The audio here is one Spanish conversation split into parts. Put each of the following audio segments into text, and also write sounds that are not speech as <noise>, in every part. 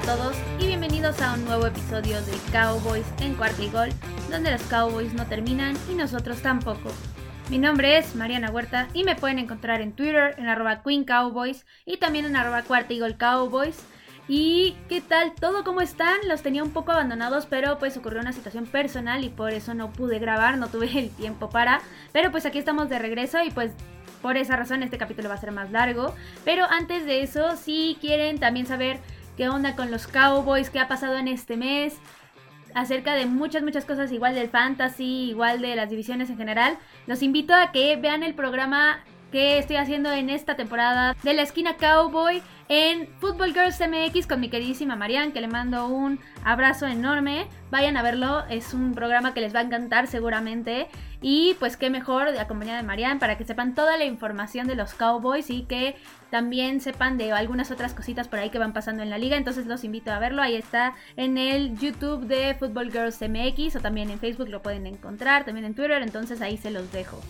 A todos y bienvenidos a un nuevo episodio de Cowboys en cuarta y gol, donde los Cowboys no terminan y nosotros tampoco. Mi nombre es Mariana Huerta y me pueden encontrar en Twitter en arroba Queen Cowboys y también en arroba y gol Cowboys. ¿Y qué tal? ¿Todo cómo están? Los tenía un poco abandonados, pero pues ocurrió una situación personal y por eso no pude grabar, no tuve el tiempo para. Pero pues aquí estamos de regreso y pues por esa razón este capítulo va a ser más largo. Pero antes de eso, si quieren también saber qué onda con los Cowboys, qué ha pasado en este mes, acerca de muchas, muchas cosas, igual del fantasy, igual de las divisiones en general, los invito a que vean el programa que estoy haciendo en esta temporada de la esquina Cowboy en Football Girls MX con mi queridísima Marianne, que le mando un abrazo enorme. Vayan a verlo, es un programa que les va a encantar seguramente. Y pues qué mejor de de Marianne para que sepan toda la información de los Cowboys y que también sepan de algunas otras cositas por ahí que van pasando en la liga. Entonces los invito a verlo. Ahí está en el YouTube de Football Girls MX o también en Facebook lo pueden encontrar, también en Twitter. Entonces ahí se los dejo.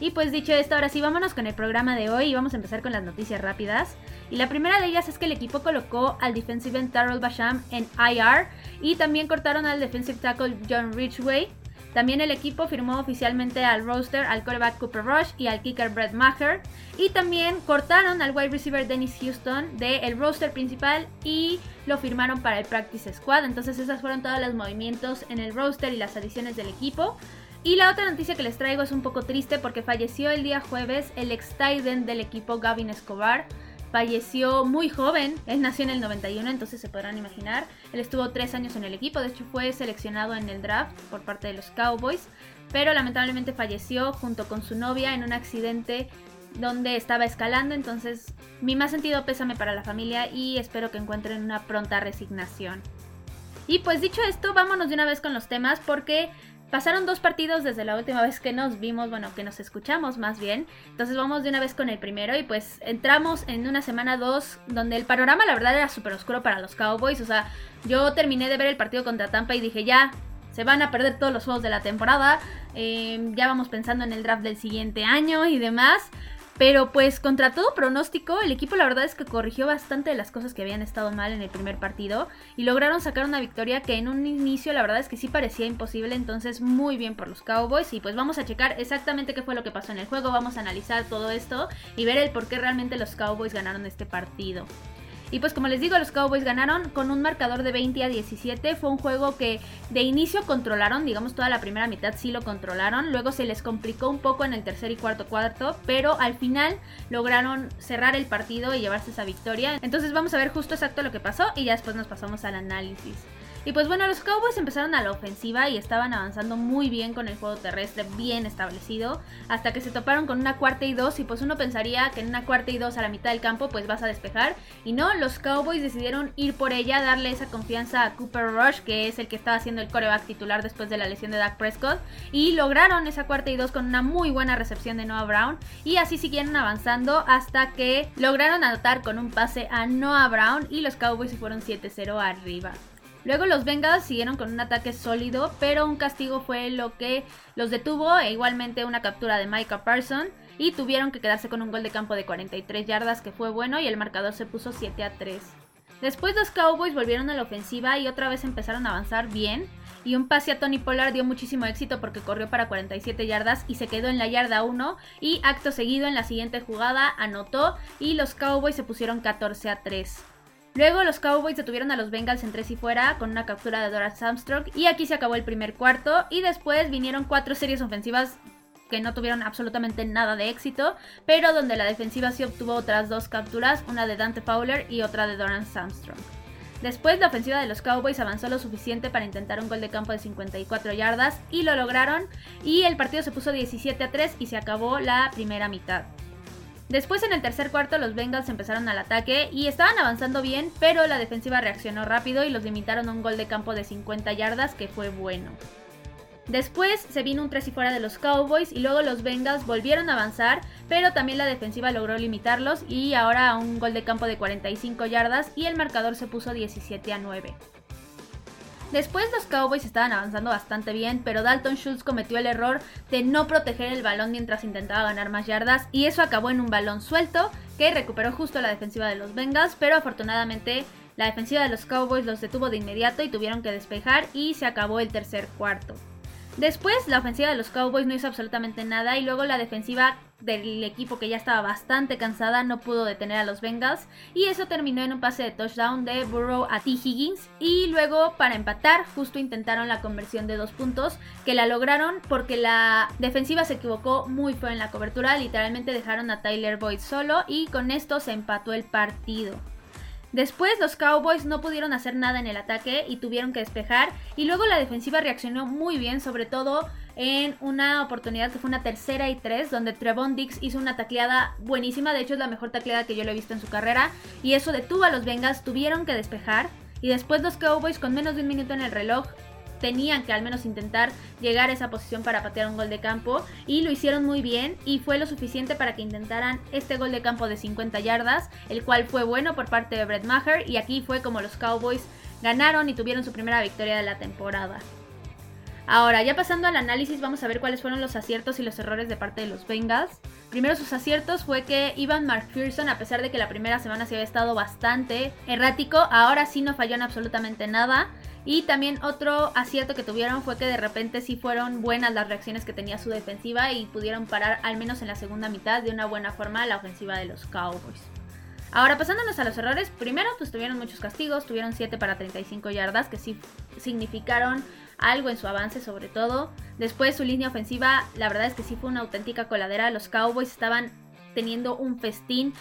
Y pues dicho esto, ahora sí, vámonos con el programa de hoy y vamos a empezar con las noticias rápidas. Y la primera de ellas es que el equipo colocó al defensive end Tarol Basham en IR y también cortaron al defensive tackle John Ridgway. También el equipo firmó oficialmente al roster al quarterback Cooper Rush y al kicker Brett Maher. Y también cortaron al wide receiver Dennis Houston del el roster principal y lo firmaron para el practice squad. Entonces esas fueron todos los movimientos en el roster y las adiciones del equipo. Y la otra noticia que les traigo es un poco triste porque falleció el día jueves el ex Titan del equipo Gavin Escobar. Falleció muy joven, él nació en el 91, entonces se podrán imaginar. Él estuvo tres años en el equipo, de hecho fue seleccionado en el draft por parte de los Cowboys, pero lamentablemente falleció junto con su novia en un accidente donde estaba escalando, entonces mi más sentido pésame para la familia y espero que encuentren una pronta resignación. Y pues dicho esto, vámonos de una vez con los temas porque Pasaron dos partidos desde la última vez que nos vimos, bueno, que nos escuchamos más bien. Entonces vamos de una vez con el primero y pues entramos en una semana 2 donde el panorama la verdad era súper oscuro para los Cowboys. O sea, yo terminé de ver el partido contra Tampa y dije ya, se van a perder todos los juegos de la temporada. Eh, ya vamos pensando en el draft del siguiente año y demás. Pero pues contra todo pronóstico, el equipo la verdad es que corrigió bastante de las cosas que habían estado mal en el primer partido y lograron sacar una victoria que en un inicio la verdad es que sí parecía imposible, entonces muy bien por los Cowboys y pues vamos a checar exactamente qué fue lo que pasó en el juego, vamos a analizar todo esto y ver el por qué realmente los Cowboys ganaron este partido. Y pues como les digo, los Cowboys ganaron con un marcador de 20 a 17. Fue un juego que de inicio controlaron, digamos toda la primera mitad sí lo controlaron. Luego se les complicó un poco en el tercer y cuarto cuarto, pero al final lograron cerrar el partido y llevarse esa victoria. Entonces vamos a ver justo exacto lo que pasó y ya después nos pasamos al análisis. Y pues bueno, los Cowboys empezaron a la ofensiva y estaban avanzando muy bien con el juego terrestre bien establecido, hasta que se toparon con una cuarta y dos y pues uno pensaría que en una cuarta y dos a la mitad del campo pues vas a despejar y no, los Cowboys decidieron ir por ella, darle esa confianza a Cooper Rush, que es el que estaba haciendo el coreback titular después de la lesión de Dak Prescott, y lograron esa cuarta y dos con una muy buena recepción de Noah Brown y así siguieron avanzando hasta que lograron anotar con un pase a Noah Brown y los Cowboys se fueron 7-0 arriba. Luego los Bengals siguieron con un ataque sólido, pero un castigo fue lo que los detuvo e igualmente una captura de Micah Parson y tuvieron que quedarse con un gol de campo de 43 yardas que fue bueno y el marcador se puso 7 a 3. Después los Cowboys volvieron a la ofensiva y otra vez empezaron a avanzar bien. Y un pase a Tony Pollard dio muchísimo éxito porque corrió para 47 yardas y se quedó en la yarda 1. Y acto seguido en la siguiente jugada anotó y los Cowboys se pusieron 14 a 3. Luego los Cowboys detuvieron a los Bengals en tres y fuera con una captura de Dora Armstrong y aquí se acabó el primer cuarto y después vinieron cuatro series ofensivas que no tuvieron absolutamente nada de éxito, pero donde la defensiva sí obtuvo otras dos capturas, una de Dante Fowler y otra de Doran Armstrong. Después la ofensiva de los Cowboys avanzó lo suficiente para intentar un gol de campo de 54 yardas y lo lograron y el partido se puso 17 a 3 y se acabó la primera mitad. Después en el tercer cuarto los Bengals empezaron al ataque y estaban avanzando bien, pero la defensiva reaccionó rápido y los limitaron a un gol de campo de 50 yardas que fue bueno. Después se vino un 3 y fuera de los Cowboys y luego los Bengals volvieron a avanzar, pero también la defensiva logró limitarlos y ahora a un gol de campo de 45 yardas y el marcador se puso 17 a 9. Después los Cowboys estaban avanzando bastante bien, pero Dalton Schultz cometió el error de no proteger el balón mientras intentaba ganar más yardas y eso acabó en un balón suelto que recuperó justo la defensiva de los Bengals, pero afortunadamente La defensiva de los Cowboys los detuvo de inmediato y tuvieron que despejar y se acabó el tercer cuarto. Después la ofensiva de los Cowboys no hizo absolutamente nada y luego la defensiva del equipo que ya estaba bastante cansada no pudo detener a los Bengals y eso terminó en un pase de touchdown de Burrow a T. Higgins y luego para empatar justo intentaron la conversión de dos puntos que la lograron porque la defensiva se equivocó muy feo en la cobertura, literalmente dejaron a Tyler Boyd solo y con esto se empató el partido. Después los Cowboys no pudieron hacer nada en el ataque y tuvieron que despejar. Y luego la defensiva reaccionó muy bien, sobre todo en una oportunidad que fue una tercera y tres, donde Trevon Dix hizo una tacleada buenísima, de hecho es la mejor tacleada que yo le he visto en su carrera. Y eso detuvo a los Bengals, tuvieron que despejar. Y después los Cowboys con menos de un minuto en el reloj tenían que al menos intentar llegar a esa posición para patear un gol de campo y lo hicieron muy bien y fue lo suficiente para que intentaran este gol de campo de 50 yardas, el cual fue bueno por parte de Brett Maher y aquí fue como los Cowboys ganaron y tuvieron su primera victoria de la temporada. Ahora, ya pasando al análisis, vamos a ver cuáles fueron los aciertos y los errores de parte de los Bengals. Primero sus aciertos fue que Ivan McPherson, a pesar de que la primera semana se había estado bastante errático, ahora sí no falló en absolutamente nada. Y también otro acierto que tuvieron fue que de repente sí fueron buenas las reacciones que tenía su defensiva y pudieron parar al menos en la segunda mitad de una buena forma la ofensiva de los Cowboys. Ahora pasándonos a los errores, primero pues tuvieron muchos castigos, tuvieron 7 para 35 yardas que sí significaron algo en su avance sobre todo. Después su línea ofensiva, la verdad es que sí fue una auténtica coladera, los Cowboys estaban teniendo un festín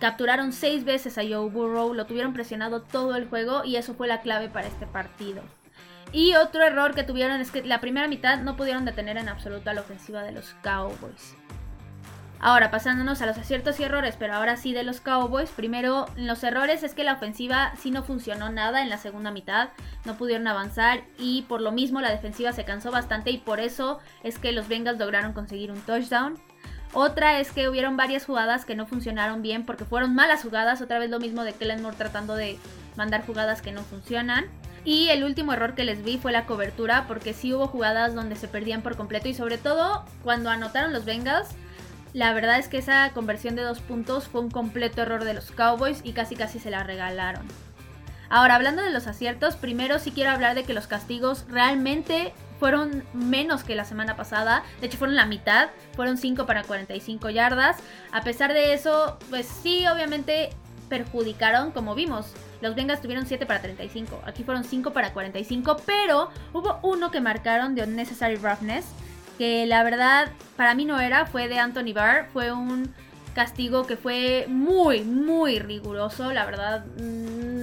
Capturaron seis veces a Joe Burrow, lo tuvieron presionado todo el juego y eso fue la clave para este partido. Y otro error que tuvieron es que la primera mitad no pudieron detener en absoluto a la ofensiva de los Cowboys. Ahora, pasándonos a los aciertos y errores, pero ahora sí de los Cowboys. Primero, los errores es que la ofensiva sí no funcionó nada en la segunda mitad, no pudieron avanzar y por lo mismo la defensiva se cansó bastante y por eso es que los Bengals lograron conseguir un touchdown. Otra es que hubieron varias jugadas que no funcionaron bien porque fueron malas jugadas. Otra vez lo mismo de Kellen Moore tratando de mandar jugadas que no funcionan. Y el último error que les vi fue la cobertura porque sí hubo jugadas donde se perdían por completo y sobre todo cuando anotaron los Bengals. La verdad es que esa conversión de dos puntos fue un completo error de los Cowboys y casi casi se la regalaron. Ahora, hablando de los aciertos, primero sí quiero hablar de que los castigos realmente fueron menos que la semana pasada. De hecho, fueron la mitad. Fueron 5 para 45 yardas. A pesar de eso, pues sí, obviamente perjudicaron, como vimos. Los Bengals tuvieron 7 para 35. Aquí fueron 5 para 45. Pero hubo uno que marcaron de Unnecessary Roughness. Que la verdad, para mí no era. Fue de Anthony Barr. Fue un castigo que fue muy, muy riguroso. La verdad,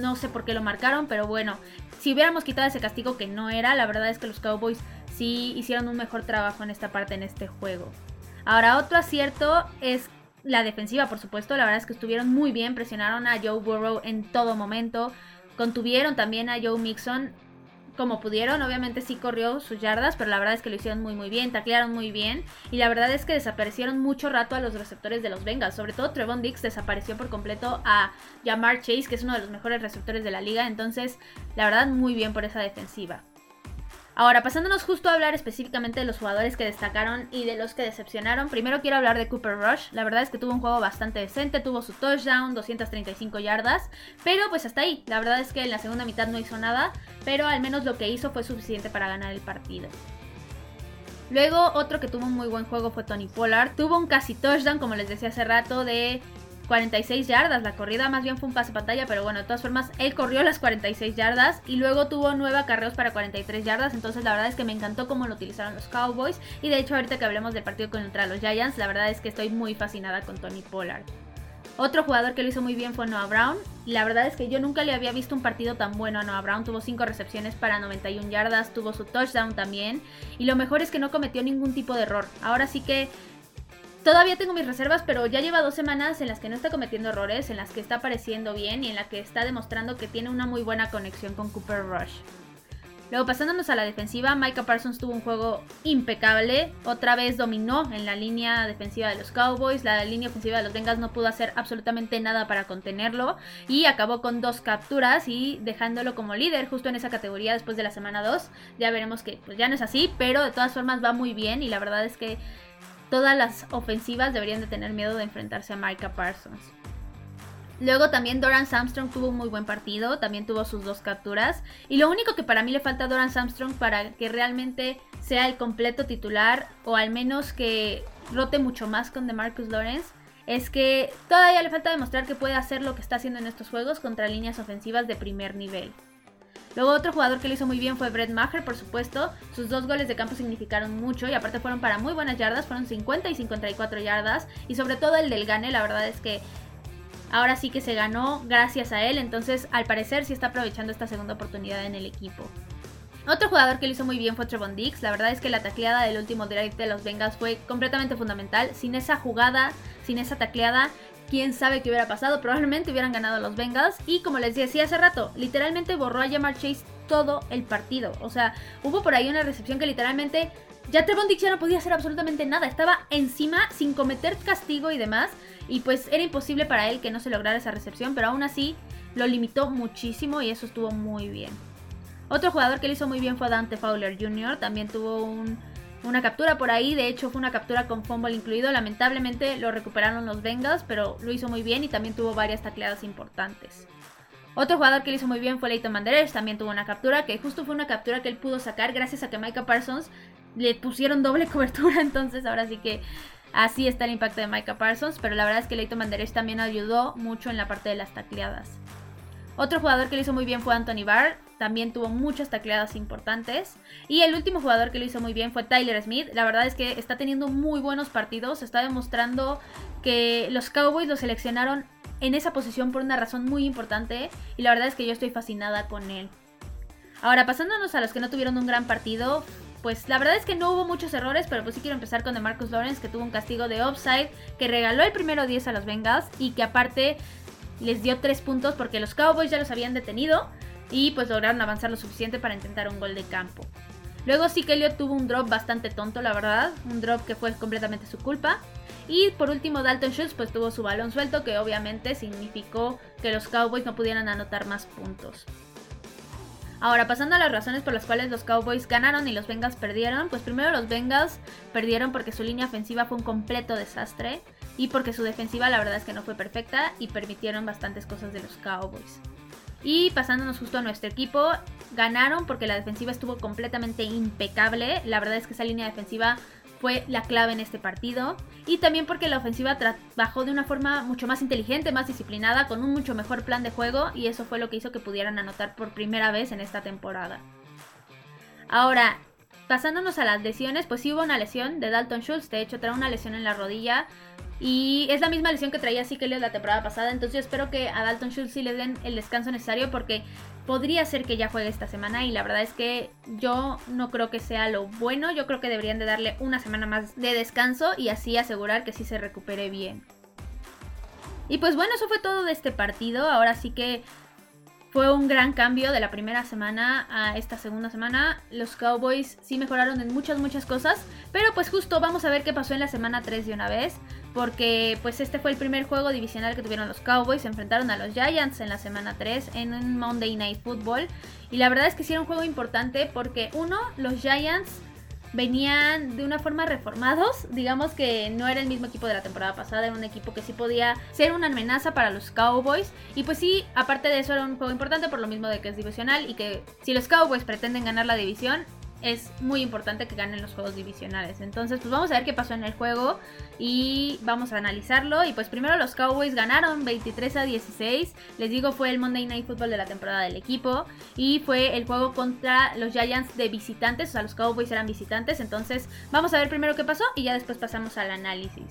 no sé por qué lo marcaron. Pero bueno, si hubiéramos quitado ese castigo que no era, la verdad es que los Cowboys sí hicieron un mejor trabajo en esta parte, en este juego. Ahora, otro acierto es la defensiva, por supuesto. La verdad es que estuvieron muy bien, presionaron a Joe Burrow en todo momento. Contuvieron también a Joe Mixon como pudieron. Obviamente sí corrió sus yardas, pero la verdad es que lo hicieron muy muy bien, taclearon muy bien. Y la verdad es que desaparecieron mucho rato a los receptores de los Bengals. Sobre todo Trevon Dix desapareció por completo a Jamar Chase, que es uno de los mejores receptores de la liga. Entonces, la verdad, muy bien por esa defensiva. Ahora, pasándonos justo a hablar específicamente de los jugadores que destacaron y de los que decepcionaron, primero quiero hablar de Cooper Rush. La verdad es que tuvo un juego bastante decente, tuvo su touchdown, 235 yardas, pero pues hasta ahí. La verdad es que en la segunda mitad no hizo nada, pero al menos lo que hizo fue suficiente para ganar el partido. Luego, otro que tuvo un muy buen juego fue Tony Pollard. Tuvo un casi touchdown, como les decía hace rato, de 46 yardas. La corrida más bien fue un pase pantalla, pero bueno, de todas formas, él corrió las 46 yardas y luego tuvo nueve acarreos para 43 yardas. Entonces, la verdad es que me encantó cómo lo utilizaron los Cowboys. Y de hecho, ahorita que hablemos del partido contra los Giants, la verdad es que estoy muy fascinada con Tony Pollard. Otro jugador que lo hizo muy bien fue Noah Brown. La verdad es que yo nunca le había visto un partido tan bueno a Noah Brown. Tuvo 5 recepciones para 91 yardas, tuvo su touchdown también. Y lo mejor es que no cometió ningún tipo de error. Ahora sí que Todavía tengo mis reservas, pero ya lleva dos semanas en las que no está cometiendo errores, en las que está apareciendo bien y en la que está demostrando que tiene una muy buena conexión con Cooper Rush. Luego pasándonos a la defensiva, Micah Parsons tuvo un juego impecable. Otra vez dominó en la línea defensiva de los Cowboys. La línea ofensiva de los Bengals no pudo hacer absolutamente nada para contenerlo. Y acabó con dos capturas y dejándolo como líder justo en esa categoría después de la semana 2. Ya veremos que pues, ya no es así, pero de todas formas va muy bien. Y la verdad es que todas las ofensivas deberían de tener miedo de enfrentarse a Micah Parsons. Luego también Doran Armstrong tuvo un muy buen partido, también tuvo sus dos capturas. Y lo único que para mí le falta a Doran Armstrong para que realmente sea el completo titular, o al menos que rote mucho más con DeMarcus Lawrence, es que todavía le falta demostrar que puede hacer lo que está haciendo en estos juegos contra líneas ofensivas de primer nivel. Luego otro jugador que lo hizo muy bien fue Brett Maher, por supuesto. Sus dos goles de campo significaron mucho y aparte fueron para muy buenas yardas, fueron 50 y 54 yardas. Y sobre todo el del Gane, la verdad es que ahora sí que se ganó gracias a él. Entonces al parecer sí está aprovechando esta segunda oportunidad en el equipo. Otro jugador que lo hizo muy bien fue Trevon Dix. La verdad es que la tacleada del último drive de los Bengals fue completamente fundamental. Sin esa jugada, sin esa tacleada, quién sabe qué hubiera pasado. Probablemente hubieran ganado los Bengals. Y como les decía hace rato, literalmente borró a Jamar Chase todo el partido. O sea, hubo por ahí una recepción que literalmente ya Trevon Dix ya no podía hacer absolutamente nada. Estaba encima sin cometer castigo y demás. Y pues era imposible para él que no se lograra esa recepción. Pero aún así lo limitó muchísimo y eso estuvo muy bien. Otro jugador que lo hizo muy bien fue Dante Fowler Jr. También tuvo un una captura por ahí. De hecho, fue una captura con fumble incluido. Lamentablemente lo recuperaron los Bengals, pero lo hizo muy bien y también tuvo varias tacleadas importantes. Otro jugador que lo hizo muy bien fue Leighton Manderers. También tuvo una captura que justo fue una captura que él pudo sacar gracias a que Micah Parsons le pusieron doble <laughs> cobertura. Entonces, ahora sí que así está el impacto de Micah Parsons. Pero la verdad es que Leighton Manderers también ayudó mucho en la parte de las tacleadas. Otro jugador que lo hizo muy bien fue Anthony Barr, también tuvo muchas tacleadas importantes. Y el último jugador que lo hizo muy bien fue Tyler Smith. La verdad es que está teniendo muy buenos partidos, está demostrando que los Cowboys lo seleccionaron en esa posición por una razón muy importante y la verdad es que yo estoy fascinada con él. Ahora, pasándonos a los que no tuvieron un gran partido, pues la verdad es que no hubo muchos errores, pero pues sí quiero empezar con Marcus Lawrence, que tuvo un castigo de offside, que regaló el primero 10 a los Bengals y que aparte les dio 3 puntos porque los Cowboys ya los habían detenido y pues lograron avanzar lo suficiente para intentar un gol de campo. Luego sí que Elliot tuvo un drop bastante tonto, la verdad, un drop que fue completamente su culpa. Y por último Dalton Schultz pues tuvo su balón suelto que obviamente significó que los Cowboys no pudieran anotar más puntos. Ahora, pasando a las razones por las cuales los Cowboys ganaron y los Bengals perdieron, pues primero los Bengals perdieron porque su línea ofensiva fue un completo desastre y porque su defensiva la verdad es que no fue perfecta y permitieron bastantes cosas de los Cowboys. Y pasándonos justo a nuestro equipo, ganaron porque la defensiva estuvo completamente impecable. La verdad es que esa línea defensiva fue la clave en este partido. Y también porque la ofensiva trabajó de una forma mucho más inteligente, más disciplinada, con un mucho mejor plan de juego. Y eso fue lo que hizo que pudieran anotar por primera vez en esta temporada. Ahora, pasándonos a las lesiones, pues sí hubo una lesión de Dalton Schultz. De hecho, trae una lesión en la rodilla. Y es la misma lesión que traía Sikelios la temporada pasada. Entonces yo espero que a Dalton Schultz sí le den el descanso necesario porque podría ser que ya juegue esta semana. Y la verdad es que yo no creo que sea lo bueno. Yo creo que deberían de darle una semana más de descanso y así asegurar que sí se recupere bien. Y pues bueno, eso fue todo de este partido. Ahora sí que fue un gran cambio de la primera semana a esta segunda semana. Los Cowboys sí mejoraron en muchas, muchas cosas. Pero pues justo vamos a ver qué pasó en la semana 3 de una vez. Porque pues este fue el primer juego divisional que tuvieron los Cowboys. Se enfrentaron a los Giants en la semana 3 en un Monday Night Football. Y la verdad es que era un juego importante porque uno, los Giants venían de una forma reformados. Digamos que no era el mismo equipo de la temporada pasada, era un equipo que sí podía ser una amenaza para los Cowboys. Y pues sí, aparte de eso era un juego importante por lo mismo de que es divisional y que si los Cowboys pretenden ganar la división, es muy importante que ganen los juegos divisionales. Entonces, pues vamos a ver qué pasó en el juego y vamos a analizarlo. Y pues primero los Cowboys ganaron 23 a 16. Les digo, fue el Monday Night Football de la temporada del equipo y fue el juego contra los Giants de visitantes, o sea, los Cowboys eran visitantes. Entonces, vamos a ver primero qué pasó y ya después pasamos al análisis.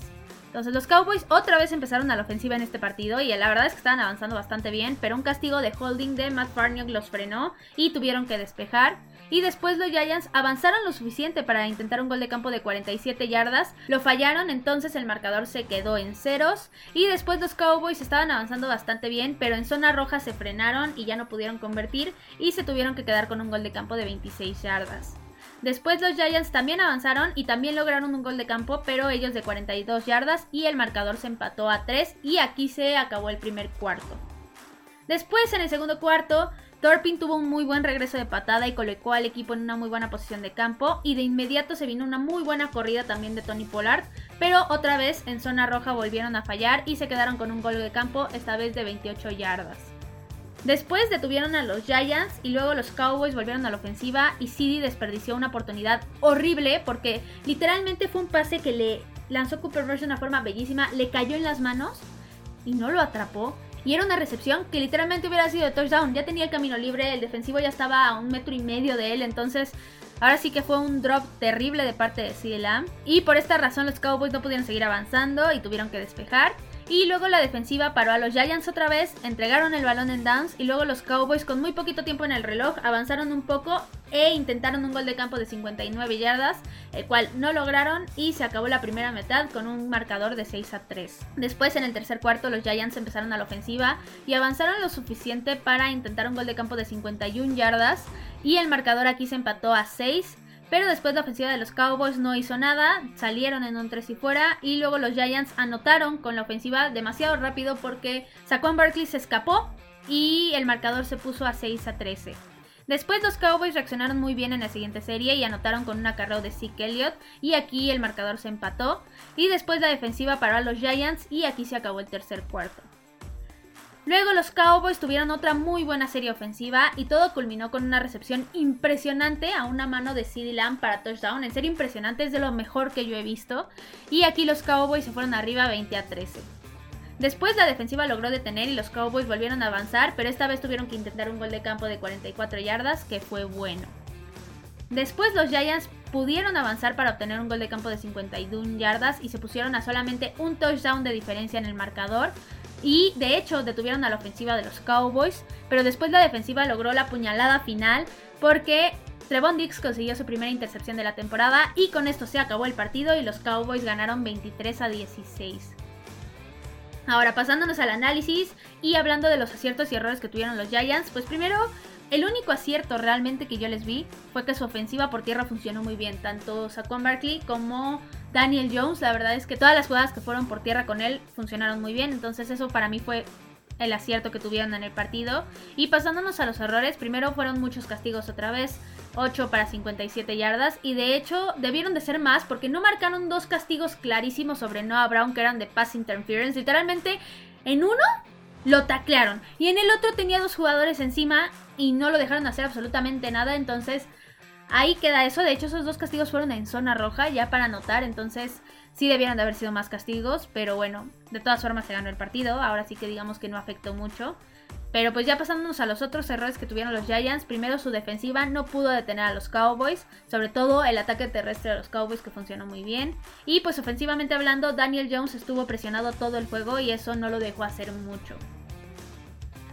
Entonces los Cowboys otra vez empezaron a la ofensiva en este partido y la verdad es que estaban avanzando bastante bien, pero un castigo de holding de Matt Farniok los frenó y tuvieron que despejar. Y después los Giants avanzaron lo suficiente para intentar un gol de campo de 47 yardas. Lo fallaron, entonces el marcador se quedó en ceros. Y después los Cowboys estaban avanzando bastante bien, pero en zona roja se frenaron y ya no pudieron convertir y se tuvieron que quedar con un gol de campo de 26 yardas. Después los Giants también avanzaron y también lograron un gol de campo, pero ellos de 42 yardas y el marcador se empató a 3 y aquí se acabó el primer cuarto. Después en el segundo cuarto Torpin tuvo un muy buen regreso de patada y colocó al equipo en una muy buena posición de campo y de inmediato se vino una muy buena corrida también de Tony Pollard, pero otra vez en zona roja volvieron a fallar y se quedaron con un gol de campo, esta vez de 28 yardas. Después detuvieron a los Giants y luego los Cowboys volvieron a la ofensiva y CD desperdició una oportunidad horrible porque literalmente fue un pase que le lanzó Cooper Rush de una forma bellísima, le cayó en las manos y no lo atrapó. Y era una recepción que literalmente hubiera sido de touchdown. Ya tenía el camino libre, el defensivo ya estaba a un metro y medio de él. Entonces, ahora sí que fue un drop terrible de parte de Lamb. Y por esta razón los Cowboys no pudieron seguir avanzando y tuvieron que despejar. Y luego la defensiva paró a los Giants otra vez, entregaron el balón en downs y luego los Cowboys con muy poquito tiempo en el reloj avanzaron un poco e intentaron un gol de campo de 59 yardas, el cual no lograron y se acabó la primera mitad con un marcador de 6 a 3. Después en el tercer cuarto los Giants empezaron a la ofensiva y avanzaron lo suficiente para intentar un gol de campo de 51 yardas y el marcador aquí se empató a 6 pero después la ofensiva de los Cowboys no hizo nada, salieron en un 3 y fuera y luego los Giants anotaron con la ofensiva demasiado rápido porque Saquon Barkley se escapó y el marcador se puso a 6 a 13. Después los Cowboys reaccionaron muy bien en la siguiente serie y anotaron con un acarreo de Zeke Elliott y aquí el marcador se empató y después la defensiva paró a los Giants y aquí se acabó el tercer cuarto. Luego los Cowboys tuvieron otra muy buena serie ofensiva y todo culminó con una recepción impresionante a una mano de CeeDee Lamb para touchdown. En serio impresionante, es de lo mejor que yo he visto. Y aquí los Cowboys se fueron arriba 20 a 13. Después la defensiva logró detener y los Cowboys volvieron a avanzar, pero esta vez tuvieron que intentar un gol de campo de 44 yardas, que fue bueno. Después los Giants pudieron avanzar para obtener un gol de campo de 51 yardas y se pusieron a solamente un touchdown de diferencia en el marcador, y de hecho detuvieron a la ofensiva de los Cowboys, pero después la defensiva logró la puñalada final porque Trevon Dix consiguió su primera intercepción de la temporada y con esto se acabó el partido y los Cowboys ganaron 23 a 16. Ahora pasándonos al análisis y hablando de los aciertos y errores que tuvieron los Giants, pues primero el único acierto realmente que yo les vi fue que su ofensiva por tierra funcionó muy bien, tanto Saquon Barkley como Daniel Jones, la verdad es que todas las jugadas que fueron por tierra con él funcionaron muy bien, entonces eso para mí fue el acierto que tuvieron en el partido. Y pasándonos a los errores, primero fueron muchos castigos otra vez, 8 para 57 yardas, y de hecho debieron de ser más porque no marcaron dos castigos clarísimos sobre Noah Brown que eran de pass interference, literalmente en uno lo taclearon y en el otro tenía dos jugadores encima y no lo dejaron hacer absolutamente nada, entonces Ahí queda eso. De hecho, esos dos castigos fueron en zona roja, ya para anotar. Entonces, sí debieron de haber sido más castigos. Pero bueno, de todas formas se ganó el partido. Ahora sí que digamos que no afectó mucho. Pero pues ya pasándonos a los otros errores que tuvieron los Giants, primero su defensiva no pudo detener a los Cowboys, sobre todo el ataque terrestre de los Cowboys que funcionó muy bien. Y pues ofensivamente hablando, Daniel Jones estuvo presionado todo el juego y eso no lo dejó hacer mucho.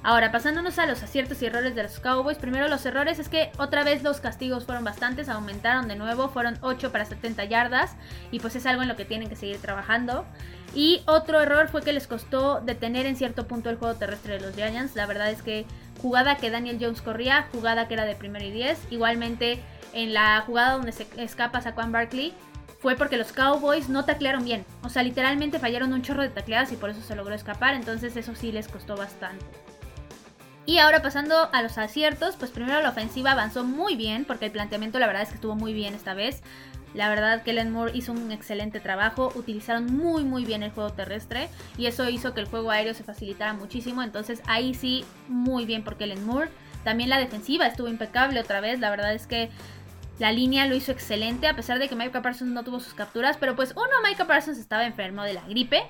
Ahora, pasándonos a los aciertos y errores de los Cowboys, primero los errores es que otra vez los castigos fueron bastantes, aumentaron de nuevo, fueron 8 para 70 yardas y pues es algo en lo que tienen que seguir trabajando. Y otro error fue que les costó detener en cierto punto el juego terrestre de los Giants. La verdad es que jugada que Daniel Jones corría, jugada que era de primero y 10, igualmente en la jugada donde se escapa Saquon Barkley, fue porque los Cowboys no taclearon bien. O sea, literalmente fallaron un chorro de tacleadas y por eso se logró escapar. Entonces eso sí les costó bastante. Y ahora pasando a los aciertos, pues primero la ofensiva avanzó muy bien, porque el planteamiento la verdad es que estuvo muy bien esta vez. La verdad que Len Moore hizo un excelente trabajo, utilizaron muy muy bien el juego terrestre y eso hizo que el juego aéreo se facilitara muchísimo, entonces ahí sí muy bien porque Len Moore. También la defensiva estuvo impecable otra vez, la verdad es que la línea lo hizo excelente, a pesar de que Micah Parsons no tuvo sus capturas, pero pues uno, Micah Parsons estaba enfermo de la gripe,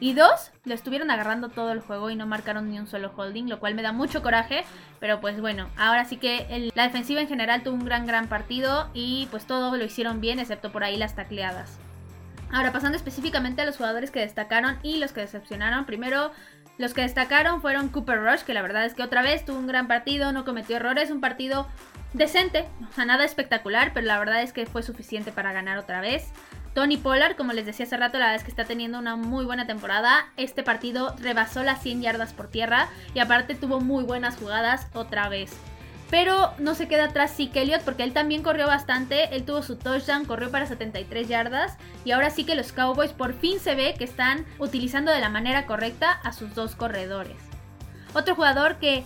y dos, le estuvieron agarrando todo el juego y no marcaron ni un solo holding, lo cual me da mucho coraje. Pero pues bueno, ahora sí que la defensiva en general tuvo un gran, gran partido y pues todo lo hicieron bien, excepto por ahí las tacleadas. Ahora pasando específicamente a los jugadores que destacaron y los que decepcionaron. Primero, los que destacaron fueron Cooper Rush, que la verdad es que otra vez tuvo un gran partido, no cometió errores, un partido decente, o sea, nada espectacular, pero la verdad es que fue suficiente para ganar otra vez. Tony Pollard, como les decía hace rato, la verdad es que está teniendo una muy buena temporada. Este partido rebasó las 100 yardas por tierra y aparte tuvo muy buenas jugadas otra vez. Pero no se queda atrás Zeke Elliott porque él también corrió bastante. Él tuvo su touchdown, corrió para 73 yardas. Y ahora sí que los Cowboys por fin se ve que están utilizando de la manera correcta a sus dos corredores. Otro jugador que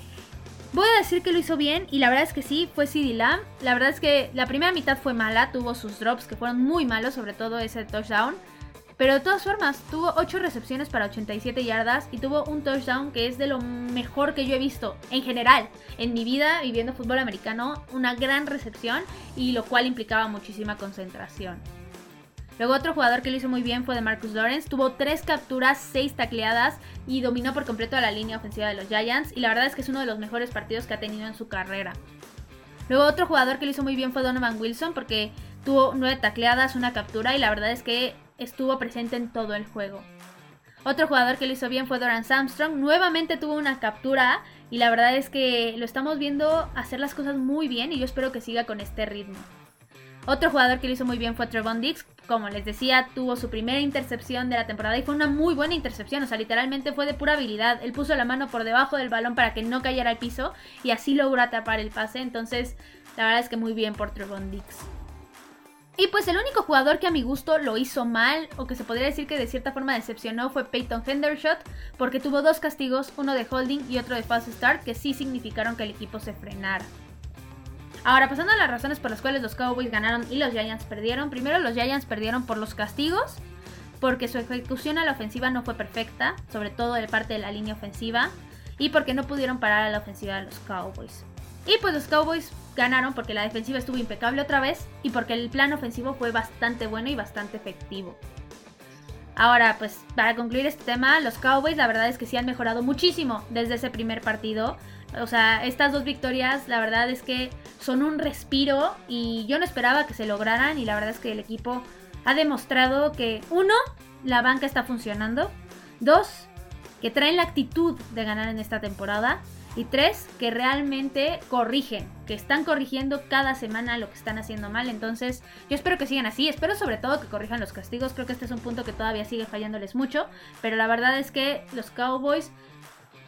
Voy a decir que lo hizo bien y la verdad es que sí, fue CD Lamb. La verdad es que la primera mitad fue mala, tuvo sus drops que fueron muy malos, sobre todo ese touchdown. Pero de todas formas, tuvo 8 recepciones para 87 yardas y tuvo un touchdown que es de lo mejor que yo he visto en general en mi vida viviendo fútbol americano. Una gran recepción y lo cual implicaba muchísima concentración. Luego otro jugador que lo hizo muy bien fue de Marcus Lawrence. Tuvo 3 capturas, 6 tacleadas y dominó por completo a la línea ofensiva de los Giants. Y la verdad es que es uno de los mejores partidos que ha tenido en su carrera. Luego otro jugador que lo hizo muy bien fue Donovan Wilson porque tuvo 9 tacleadas, una captura y la verdad es que estuvo presente en todo el juego. Otro jugador que lo hizo bien fue Doran Armstrong. Nuevamente tuvo una captura y la verdad es que lo estamos viendo hacer las cosas muy bien y yo espero que siga con este ritmo. Otro jugador que lo hizo muy bien fue Trevon Dix. Como les decía, tuvo su primera intercepción de la temporada y fue una muy buena intercepción. O sea, literalmente fue de pura habilidad. Él puso la mano por debajo del balón para que no cayera al piso y así logró atrapar el pase. Entonces, la verdad es que muy bien por Trevon Dix. Y pues el único jugador que a mi gusto lo hizo mal, o que se podría decir que de cierta forma decepcionó, fue Peyton Hendershot, porque tuvo dos castigos, uno de holding y otro de false start, que sí significaron que el equipo se frenara. Ahora, pasando a las razones por las cuales los Cowboys ganaron y los Giants perdieron. Primero, los Giants perdieron por los castigos, porque su ejecución a la ofensiva no fue perfecta, sobre todo de parte de la línea ofensiva, y porque no pudieron parar a la ofensiva de los Cowboys. Y pues los Cowboys ganaron porque la defensiva estuvo impecable otra vez y porque el plan ofensivo fue bastante bueno y bastante efectivo. Ahora, pues para concluir este tema, los Cowboys la verdad es que sí han mejorado muchísimo desde ese primer partido. O sea, estas dos victorias la verdad es que son un respiro y yo no esperaba que se lograran y la verdad es que el equipo ha demostrado que uno, la banca está funcionando, dos, que traen la actitud de ganar en esta temporada y tres, que realmente corrigen, que están corrigiendo cada semana lo que están haciendo mal. Entonces, yo espero que sigan así. Espero sobre todo que corrijan los castigos. Creo que este es un punto que todavía sigue fallándoles mucho. Pero la verdad es que los Cowboys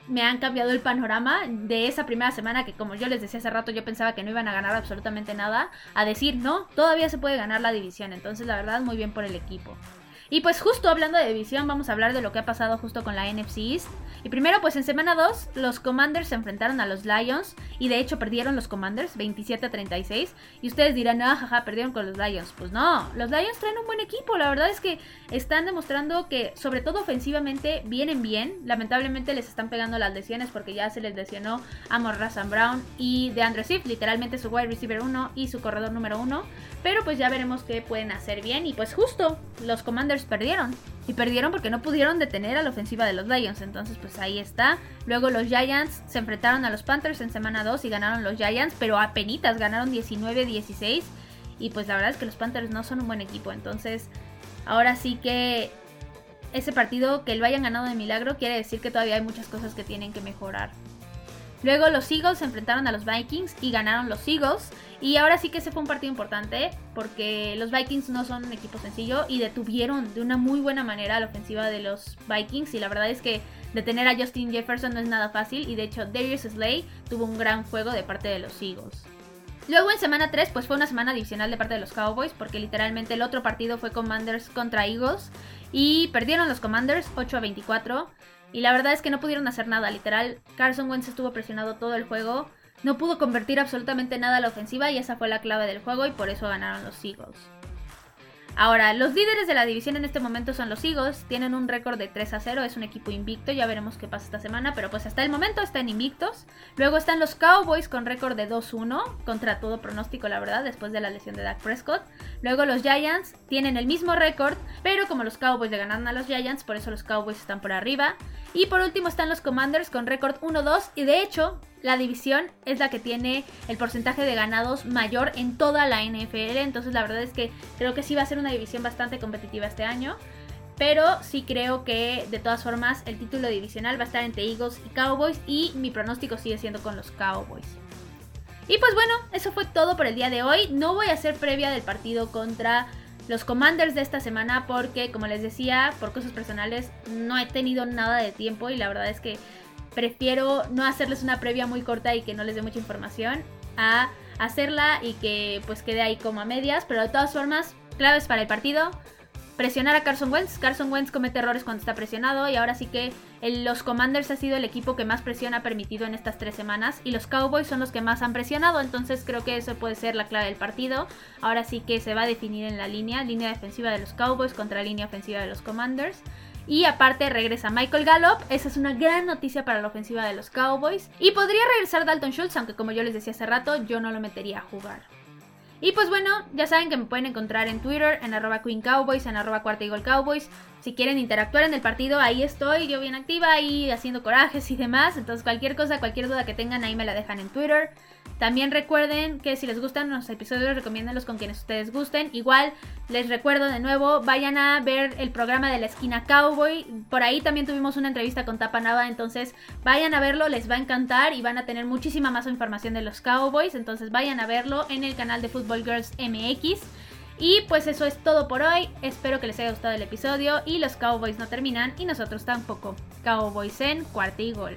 me han cambiado el panorama de esa primera semana que como yo les decía hace rato yo pensaba que no iban a ganar absolutamente nada a decir no, todavía se puede ganar la división. Entonces la verdad muy bien por el equipo. Y pues justo hablando de división, vamos a hablar de lo que ha pasado justo con la NFC East. Y primero, pues en semana 2, los Commanders se enfrentaron a los Lions. Y de hecho perdieron los Commanders 27 a 36. Y ustedes dirán, ah, jaja, perdieron con los Lions. Pues no, los Lions traen un buen equipo. La verdad es que están demostrando que, sobre todo ofensivamente, vienen bien. Lamentablemente les están pegando las lesiones porque ya se les lesionó a Morrazan Brown y de Andrew Swift, literalmente su wide receiver 1 y su corredor número 1. Pero pues ya veremos qué pueden hacer bien. Y pues justo los Commanders perdieron. Y perdieron porque no pudieron detener a la ofensiva de los Lions. Entonces, pues ahí está. Luego los Giants se enfrentaron a los Panthers en semana 2 y ganaron los Giants, pero a penitas ganaron 19-16. Y pues la verdad es que los Panthers no son un buen equipo. Entonces, ahora sí que ese partido que lo hayan ganado de milagro quiere decir que todavía hay muchas cosas que tienen que mejorar. Luego los Eagles se enfrentaron a los Vikings y ganaron los Eagles. Y ahora sí que ese fue un partido importante porque los Vikings no son un equipo sencillo y detuvieron de una muy buena manera la ofensiva de los Vikings. Y la verdad es que detener a Justin Jefferson no es nada fácil. Y de hecho Darius Slay tuvo un gran juego de parte de los Eagles. Luego en semana 3 pues fue una semana divisional de parte de los Cowboys porque literalmente el otro partido fue Commanders contra Eagles y perdieron los Commanders 8 a 24. Y la verdad es que no pudieron hacer nada, literal. Carson Wentz estuvo presionado todo el juego. No pudo convertir absolutamente nada a la ofensiva y esa fue la clave del juego y por eso ganaron los Eagles. Ahora, los líderes de la división en este momento son los Eagles, tienen un récord de 3 a 0, es un equipo invicto, ya veremos qué pasa esta semana, pero pues hasta el momento están invictos. Luego están los Cowboys con récord de 2-1, contra todo pronóstico la verdad, después de la lesión de Dak Prescott. Luego los Giants tienen el mismo récord, pero como los Cowboys le ganaron a los Giants, por eso los Cowboys están por arriba. Y por último están los Commanders con récord 1-2 y de hecho la división es la que tiene el porcentaje de ganados mayor en toda la NFL. Entonces la verdad es que creo que sí va a ser una división bastante competitiva este año. Pero sí creo que de todas formas el título divisional va a estar entre Eagles y Cowboys y mi pronóstico sigue siendo con los Cowboys. Y pues bueno, eso fue todo por el día de hoy. No voy a hacer previa del partido contra los Commanders de esta semana porque como les decía, por cosas personales no he tenido nada de tiempo y la verdad es que prefiero no hacerles una previa muy corta y que no les dé mucha información a hacerla y que pues quede ahí como a medias, pero de todas formas, claves para el partido, presionar a Carson Wentz. Carson Wentz comete errores cuando está presionado y ahora sí que los Commanders ha sido el equipo que más presión ha permitido en estas tres semanas y los Cowboys son los que más han presionado, entonces creo que eso puede ser la clave del partido. Ahora sí que se va a definir en la línea, línea defensiva de los Cowboys contra línea ofensiva de los Commanders. Y aparte regresa Michael Gallup, esa es una gran noticia para la ofensiva de los Cowboys. Y podría regresar Dalton Schultz, aunque como yo les decía hace rato, yo no lo metería a jugar. Y pues bueno, ya saben que me pueden encontrar en Twitter, en arroba Queen Cowboys, en arroba Cuarta Cowboys. Si quieren interactuar en el partido, ahí estoy, yo bien activa, ahí haciendo corajes y demás. Entonces cualquier cosa, cualquier duda que tengan, ahí me la dejan en Twitter. También recuerden que si les gustan los episodios, recomiéndenlos con quienes ustedes gusten. Igual les recuerdo de nuevo, vayan a ver el programa de la esquina Cowboy. Por ahí también tuvimos una entrevista con Tapa Nava, entonces vayan a verlo, les va a encantar y van a tener muchísima más información de los Cowboys. Entonces vayan a verlo en el canal de Football Girls MX. Y pues eso es todo por hoy. Espero que les haya gustado el episodio y los Cowboys no terminan y nosotros tampoco. Cowboys en cuarta y gol.